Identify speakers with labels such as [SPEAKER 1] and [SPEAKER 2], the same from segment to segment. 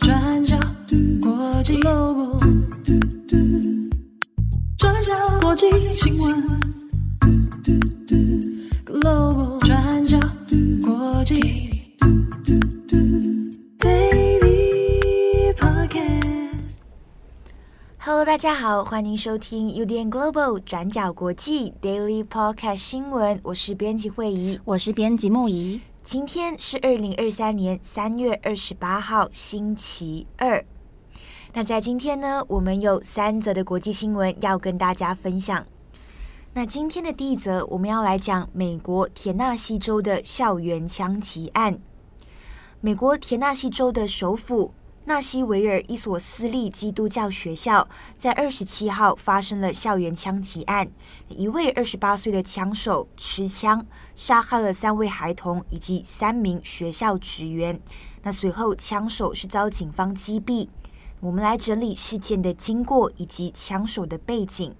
[SPEAKER 1] 转角国际 Global，转角国际新闻。
[SPEAKER 2] Hello，大家好，欢迎收听 UDN Global 转角国际 Daily Podcast 新闻，我是编辑慧仪，
[SPEAKER 3] 我是编辑木仪。
[SPEAKER 2] 今天是二零二三年三月二十八号，星期二。那在今天呢，我们有三则的国际新闻要跟大家分享。那今天的第一则，我们要来讲美国田纳西州的校园枪击案。美国田纳西州的首府。纳西维尔一所私立基督教学校在二十七号发生了校园枪击案，一位二十八岁的枪手持枪杀害了三位孩童以及三名学校职员。那随后枪手是遭警方击毙。我们来整理事件的经过以及枪手的背景。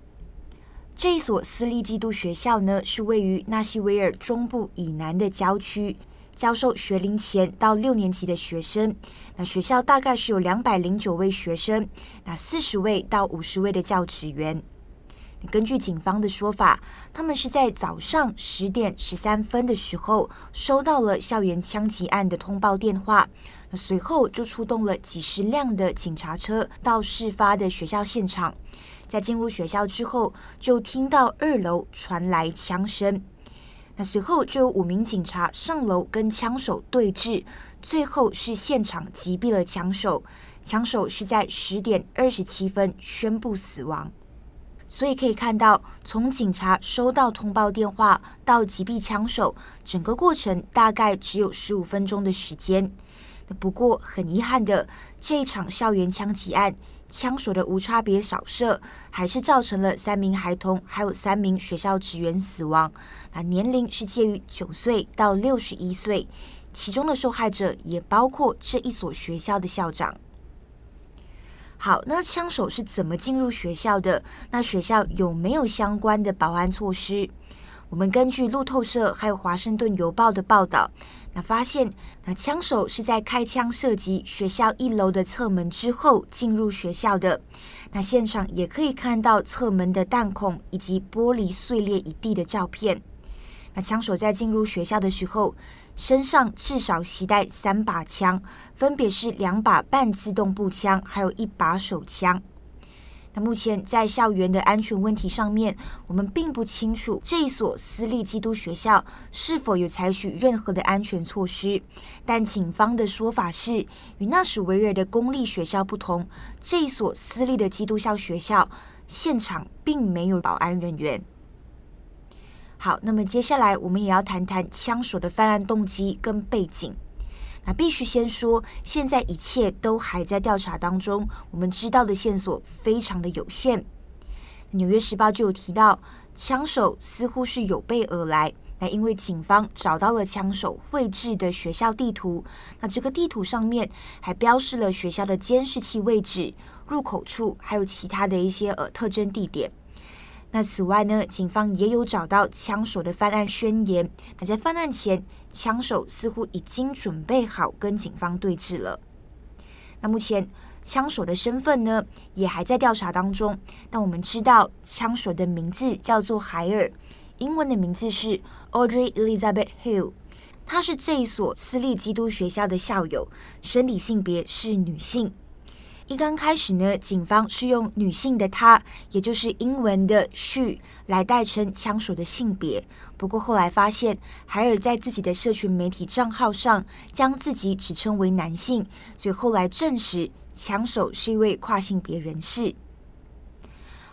[SPEAKER 2] 这一所私立基督学校呢，是位于纳西维尔中部以南的郊区。教授学龄前到六年级的学生，那学校大概是有两百零九位学生，那四十位到五十位的教职员。根据警方的说法，他们是在早上十点十三分的时候收到了校园枪击案的通报电话，那随后就出动了几十辆的警察车到事发的学校现场。在进入学校之后，就听到二楼传来枪声。那随后就有五名警察上楼跟枪手对峙，最后是现场击毙了枪手。枪手是在十点二十七分宣布死亡。所以可以看到，从警察收到通报电话到击毙枪手，整个过程大概只有十五分钟的时间。不过很遗憾的，这一场校园枪击案。枪手的无差别扫射，还是造成了三名孩童还有三名学校职员死亡。那年龄是介于九岁到六十一岁，其中的受害者也包括这一所学校的校长。好，那枪手是怎么进入学校的？那学校有没有相关的保安措施？我们根据路透社还有华盛顿邮报的报道。那发现，那枪手是在开枪射击学校一楼的侧门之后进入学校的。那现场也可以看到侧门的弹孔以及玻璃碎裂一地的照片。那枪手在进入学校的时候，身上至少携带三把枪，分别是两把半自动步枪，还有一把手枪。那目前在校园的安全问题上面，我们并不清楚这一所私立基督学校是否有采取任何的安全措施。但警方的说法是，与纳什维尔的公立学校不同，这一所私立的基督教学校现场并没有保安人员。好，那么接下来我们也要谈谈枪手的犯案动机跟背景。那必须先说，现在一切都还在调查当中，我们知道的线索非常的有限。《纽约时报》就有提到，枪手似乎是有备而来。那因为警方找到了枪手绘制的学校地图，那这个地图上面还标示了学校的监视器位置、入口处，还有其他的一些呃特征地点。那此外呢，警方也有找到枪手的犯案宣言。那在犯案前，枪手似乎已经准备好跟警方对峙了。那目前枪手的身份呢，也还在调查当中。但我们知道，枪手的名字叫做海尔，英文的名字是 Audrey Elizabeth Hill。他是这一所私立基督学校的校友，生理性别是女性。一刚开始呢，警方是用女性的她，也就是英文的 she 来代称枪手的性别。不过后来发现，海尔在自己的社群媒体账号上将自己指称为男性，所以后来证实枪手是一位跨性别人士。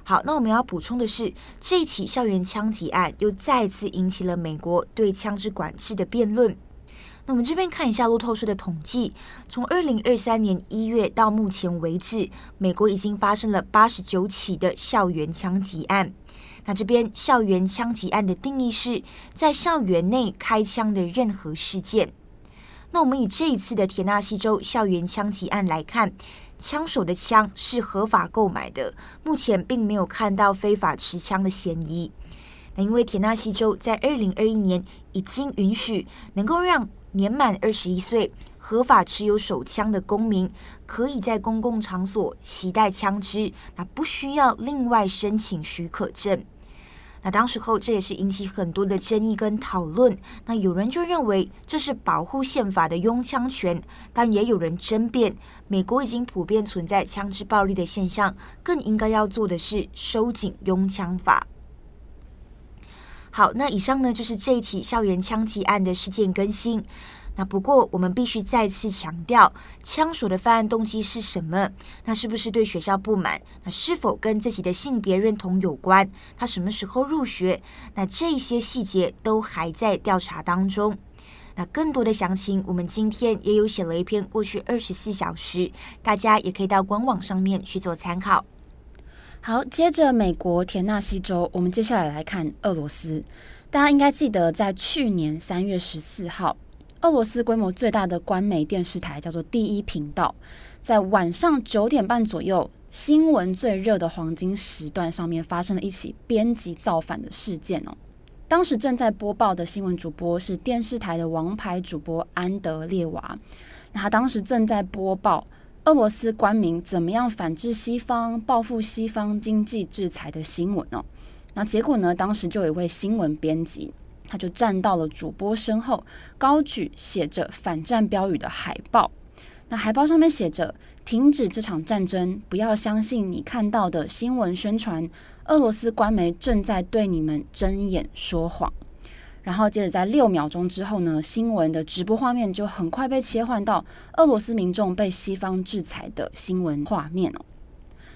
[SPEAKER 2] 好，那我们要补充的是，这起校园枪击案又再次引起了美国对枪支管制的辩论。那我们这边看一下路透社的统计，从二零二三年一月到目前为止，美国已经发生了八十九起的校园枪击案。那这边校园枪击案的定义是在校园内开枪的任何事件。那我们以这一次的田纳西州校园枪击案来看，枪手的枪是合法购买的，目前并没有看到非法持枪的嫌疑。那因为田纳西州在二零二一年已经允许能够让年满二十一岁合法持有手枪的公民可以在公共场所携带枪支，那不需要另外申请许可证。那当时候这也是引起很多的争议跟讨论。那有人就认为这是保护宪法的拥枪权，但也有人争辩，美国已经普遍存在枪支暴力的现象，更应该要做的是收紧拥枪法。好，那以上呢就是这一起校园枪击案的事件更新。那不过，我们必须再次强调，枪手的犯案动机是什么？那是不是对学校不满？那是否跟自己的性别认同有关？他什么时候入学？那这些细节都还在调查当中。那更多的详情，我们今天也有写了一篇过去二十四小时，大家也可以到官网上面去做参考。
[SPEAKER 3] 好，接着美国田纳西州，我们接下来来看俄罗斯。大家应该记得，在去年三月十四号。俄罗斯规模最大的官媒电视台叫做第一频道，在晚上九点半左右，新闻最热的黄金时段上面发生了一起编辑造反的事件哦。当时正在播报的新闻主播是电视台的王牌主播安德烈娃，那他当时正在播报俄罗斯官民怎么样反制西方、报复西方经济制裁的新闻哦。那结果呢？当时就有一位新闻编辑。他就站到了主播身后，高举写着反战标语的海报。那海报上面写着：“停止这场战争，不要相信你看到的新闻宣传，俄罗斯官媒正在对你们睁眼说谎。”然后接着在六秒钟之后呢，新闻的直播画面就很快被切换到俄罗斯民众被西方制裁的新闻画面哦。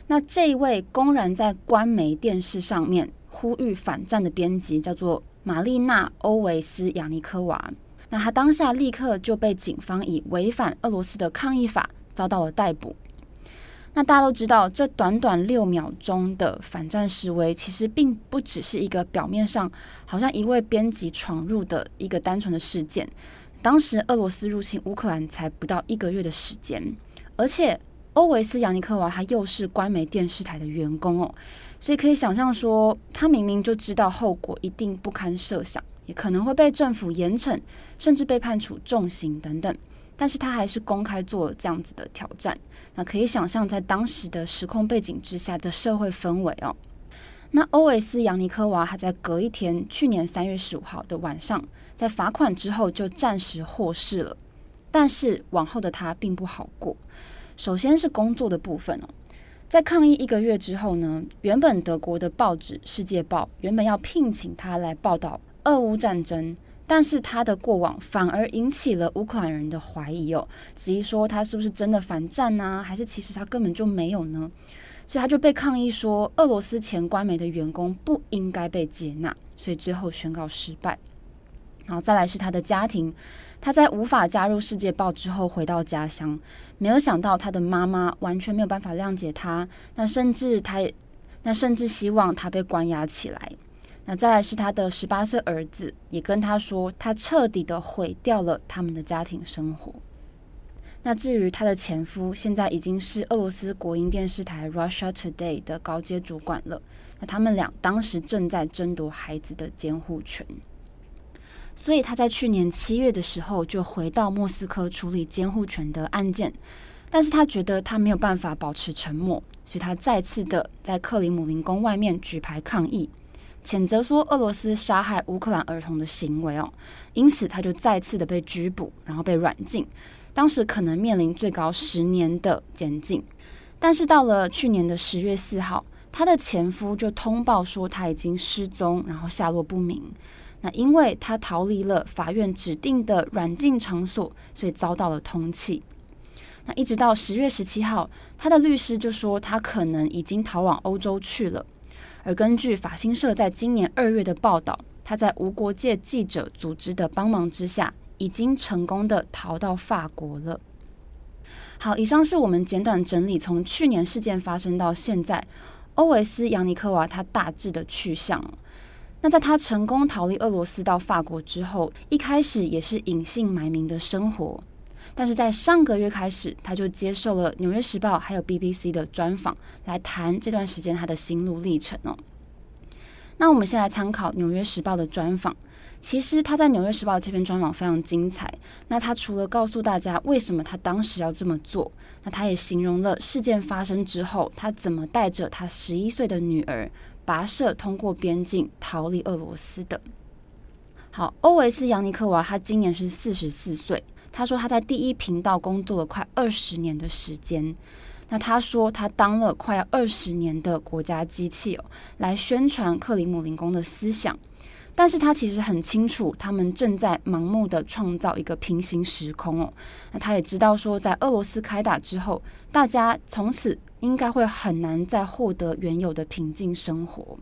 [SPEAKER 3] 那这一位公然在官媒电视上面呼吁反战的编辑叫做。玛丽娜·欧维斯·亚尼科娃，那她当下立刻就被警方以违反俄罗斯的抗议法遭到了逮捕。那大家都知道，这短短六秒钟的反战示威，其实并不只是一个表面上好像一位编辑闯入的一个单纯的事件。当时俄罗斯入侵乌克兰才不到一个月的时间，而且欧维斯·亚尼科娃她又是官媒电视台的员工哦。所以可以想象说，他明明就知道后果一定不堪设想，也可能会被政府严惩，甚至被判处重刑等等，但是他还是公开做了这样子的挑战。那可以想象，在当时的时空背景之下的社会氛围哦。那欧维斯·扬尼科娃还在隔一天，去年三月十五号的晚上，在罚款之后就暂时获释了，但是往后的他并不好过。首先是工作的部分哦。在抗议一个月之后呢，原本德国的报纸《世界报》原本要聘请他来报道俄乌战争，但是他的过往反而引起了乌克兰人的怀疑哦，质疑说他是不是真的反战呢？还是其实他根本就没有呢？所以他就被抗议说，俄罗斯前官媒的员工不应该被接纳，所以最后宣告失败。然后再来是他的家庭。他在无法加入《世界报》之后回到家乡，没有想到他的妈妈完全没有办法谅解他，那甚至他也，那甚至希望他被关押起来。那再来是他的十八岁儿子，也跟他说，他彻底的毁掉了他们的家庭生活。那至于他的前夫，现在已经是俄罗斯国营电视台 Russia Today 的高阶主管了。那他们俩当时正在争夺孩子的监护权。所以他在去年七月的时候就回到莫斯科处理监护权的案件，但是他觉得他没有办法保持沉默，所以他再次的在克里姆林宫外面举牌抗议，谴责说俄罗斯杀害乌克兰儿童的行为哦，因此他就再次的被拘捕，然后被软禁，当时可能面临最高十年的监禁，但是到了去年的十月四号，他的前夫就通报说他已经失踪，然后下落不明。那因为他逃离了法院指定的软禁场所，所以遭到了通缉。那一直到十月十七号，他的律师就说他可能已经逃往欧洲去了。而根据法新社在今年二月的报道，他在无国界记者组织的帮忙之下，已经成功的逃到法国了。好，以上是我们简短整理从去年事件发生到现在，欧维斯·扬尼科娃他大致的去向。那在他成功逃离俄罗斯到法国之后，一开始也是隐姓埋名的生活，但是在上个月开始，他就接受了《纽约时报》还有 BBC 的专访，来谈这段时间他的心路历程哦。那我们先来参考《纽约时报》的专访。其实他在《纽约时报》这篇专访非常精彩。那他除了告诉大家为什么他当时要这么做，那他也形容了事件发生之后，他怎么带着他十一岁的女儿跋涉通过边境逃离俄罗斯的。好，欧维斯·扬尼科娃他今年是四十四岁。他说他在第一频道工作了快二十年的时间。那他说他当了快要二十年的国家机器哦，来宣传克里姆林宫的思想。但是他其实很清楚，他们正在盲目的创造一个平行时空哦。那他也知道说，在俄罗斯开打之后，大家从此应该会很难再获得原有的平静生活。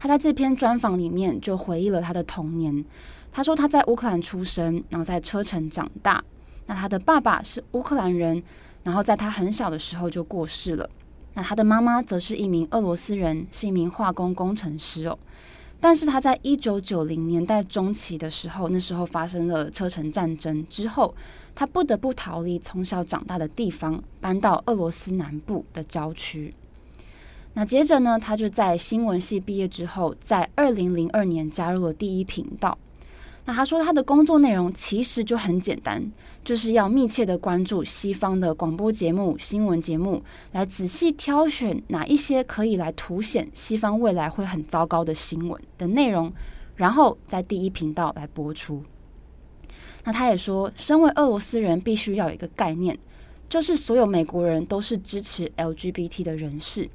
[SPEAKER 3] 他在这篇专访里面就回忆了他的童年。他说他在乌克兰出生，然后在车臣长大。那他的爸爸是乌克兰人，然后在他很小的时候就过世了。那他的妈妈则是一名俄罗斯人，是一名化工工程师哦。但是他在一九九零年代中期的时候，那时候发生了车臣战争之后，他不得不逃离从小长大的地方，搬到俄罗斯南部的郊区。那接着呢，他就在新闻系毕业之后，在二零零二年加入了第一频道。那他说他的工作内容其实就很简单，就是要密切的关注西方的广播节目、新闻节目，来仔细挑选哪一些可以来凸显西方未来会很糟糕的新闻的内容，然后在第一频道来播出。那他也说，身为俄罗斯人，必须要有一个概念，就是所有美国人都是支持 LGBT 的人士。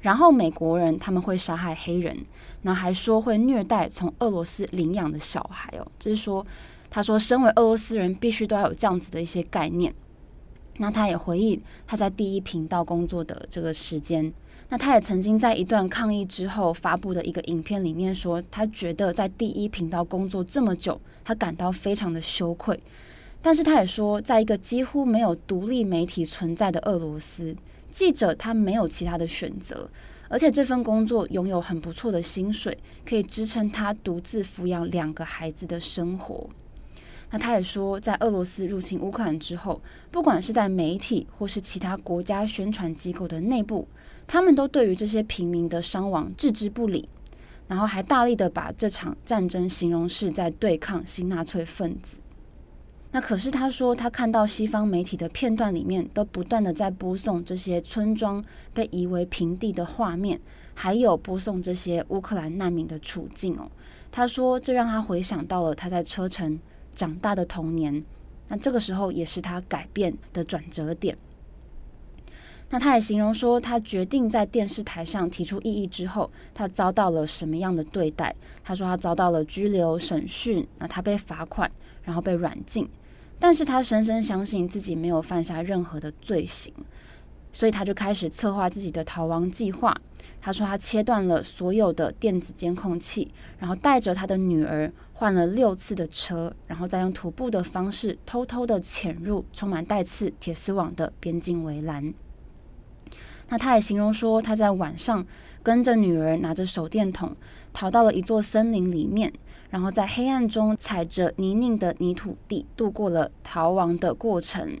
[SPEAKER 3] 然后美国人他们会杀害黑人，那还说会虐待从俄罗斯领养的小孩哦，就是说，他说身为俄罗斯人必须都要有这样子的一些概念。那他也回忆他在第一频道工作的这个时间，那他也曾经在一段抗议之后发布的一个影片里面说，他觉得在第一频道工作这么久，他感到非常的羞愧。但是他也说，在一个几乎没有独立媒体存在的俄罗斯。记者他没有其他的选择，而且这份工作拥有很不错的薪水，可以支撑他独自抚养两个孩子的生活。那他也说，在俄罗斯入侵乌克兰之后，不管是在媒体或是其他国家宣传机构的内部，他们都对于这些平民的伤亡置之不理，然后还大力的把这场战争形容是在对抗新纳粹分子。那可是他说，他看到西方媒体的片段里面都不断的在播送这些村庄被夷为平地的画面，还有播送这些乌克兰难民的处境哦。他说，这让他回想到了他在车臣长大的童年。那这个时候也是他改变的转折点。那他也形容说，他决定在电视台上提出异议之后，他遭到了什么样的对待？他说他遭到了拘留、审讯，那他被罚款，然后被软禁。但是他深深相信自己没有犯下任何的罪行，所以他就开始策划自己的逃亡计划。他说他切断了所有的电子监控器，然后带着他的女儿换了六次的车，然后再用徒步的方式偷偷的潜入充满带刺铁丝网的边境围栏。那他也形容说他在晚上跟着女儿拿着手电筒逃到了一座森林里面。然后在黑暗中踩着泥泞的泥土地度过了逃亡的过程。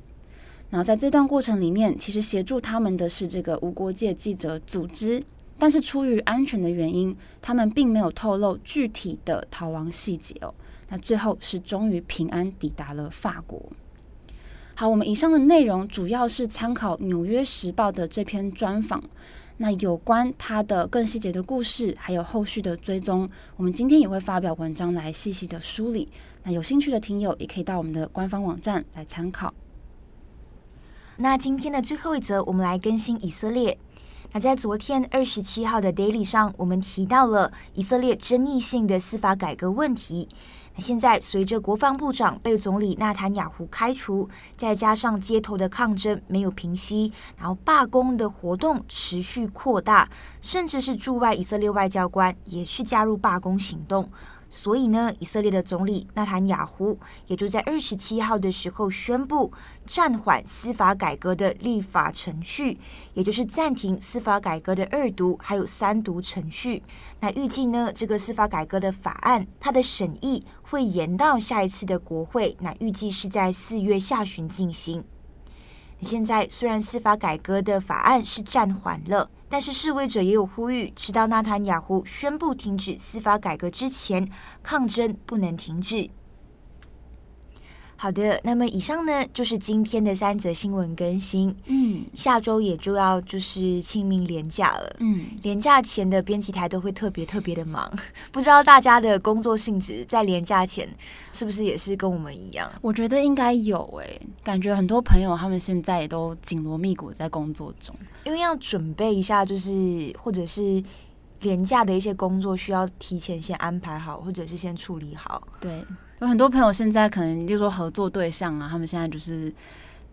[SPEAKER 3] 然后在这段过程里面，其实协助他们的是这个无国界记者组织，但是出于安全的原因，他们并没有透露具体的逃亡细节哦。那最后是终于平安抵达了法国。好，我们以上的内容主要是参考《纽约时报》的这篇专访。那有关他的更细节的故事，还有后续的追踪，我们今天也会发表文章来细细的梳理。那有兴趣的听友也可以到我们的官方网站来参考。
[SPEAKER 2] 那今天的最后一则，我们来更新以色列。那在昨天二十七号的 Daily 上，我们提到了以色列争议性的司法改革问题。现在，随着国防部长被总理纳坦雅胡开除，再加上街头的抗争没有平息，然后罢工的活动持续扩大，甚至是驻外以色列外交官也是加入罢工行动。所以呢，以色列的总理纳坦雅胡也就在二十七号的时候宣布暂缓司法改革的立法程序，也就是暂停司法改革的二读还有三读程序。那预计呢，这个司法改革的法案它的审议会延到下一次的国会，那预计是在四月下旬进行。现在虽然司法改革的法案是暂缓了。但是示威者也有呼吁，直到纳坦雅胡宣布停止司法改革之前，抗争不能停止。好的，那么以上呢就是今天的三则新闻更新。嗯，下周也就要就是清明连假了。嗯，连假前的编辑台都会特别特别的忙，不知道大家的工作性质在连假前是不是也是跟我们一样？
[SPEAKER 3] 我觉得应该有诶、欸，感觉很多朋友他们现在也都紧锣密鼓在工作中，
[SPEAKER 2] 因为要准备一下，就是或者是连假的一些工作需要提前先安排好，或者是先处理好。
[SPEAKER 3] 对。有很多朋友现在可能，就说合作对象啊，他们现在就是，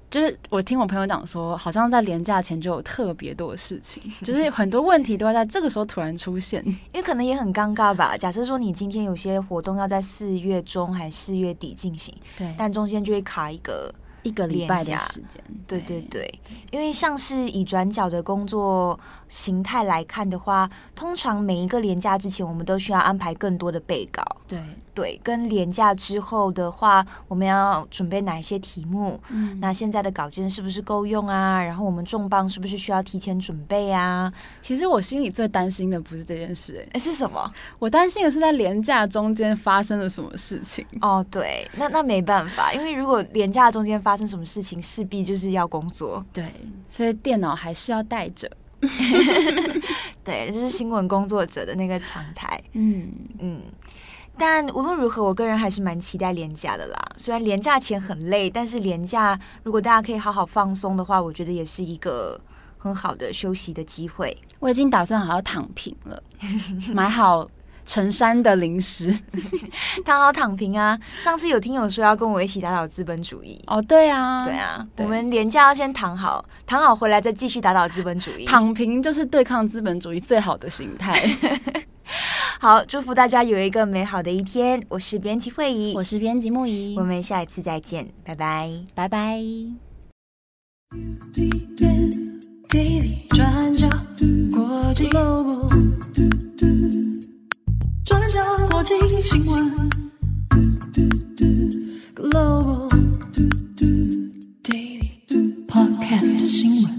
[SPEAKER 3] 就是我听我朋友讲说，好像在连假前就有特别多的事情，就是很多问题都要在这个时候突然出现，
[SPEAKER 2] 因为可能也很尴尬吧。假设说你今天有些活动要在四月中还是四月底进行，对，但中间就会卡一个。
[SPEAKER 3] 一个礼拜的时间，
[SPEAKER 2] 对对对，因为像是以转角的工作形态来看的话，通常每一个连假之前，我们都需要安排更多的备稿。
[SPEAKER 3] 对
[SPEAKER 2] 对，跟廉价之后的话，我们要准备哪一些题目？嗯，那现在的稿件是不是够用啊？然后我们重磅是不是需要提前准备啊？
[SPEAKER 3] 其实我心里最担心的不是这件事，
[SPEAKER 2] 哎，是什么？
[SPEAKER 3] 我担心的是在廉价中间发生了什么事情。
[SPEAKER 2] 哦，对，那那没办法，因为如果廉价中间发生什么事情，势必就是要工作。
[SPEAKER 3] 对，所以电脑还是要带着。
[SPEAKER 2] 对，这是新闻工作者的那个常态。嗯嗯。但无论如何，我个人还是蛮期待廉价的啦。虽然廉价前很累，但是廉价如果大家可以好好放松的话，我觉得也是一个很好的休息的机会。
[SPEAKER 3] 我已经打算好好躺平了，买好成山的零食，
[SPEAKER 2] 躺好躺平啊！上次有听友说要跟我一起打倒资本主义
[SPEAKER 3] 哦，对啊，
[SPEAKER 2] 对啊，对我们廉价要先躺好，躺好回来再继续打倒资本主义。
[SPEAKER 3] 躺平就是对抗资本主义最好的形态。
[SPEAKER 2] 好，祝福大家有一个美好的一天。我是编辑惠仪，
[SPEAKER 3] 我是编辑木仪，
[SPEAKER 2] 我们下一次再见，拜拜，
[SPEAKER 3] 拜拜。
[SPEAKER 1] 转角国际新闻，Global Daily Podcast 新闻。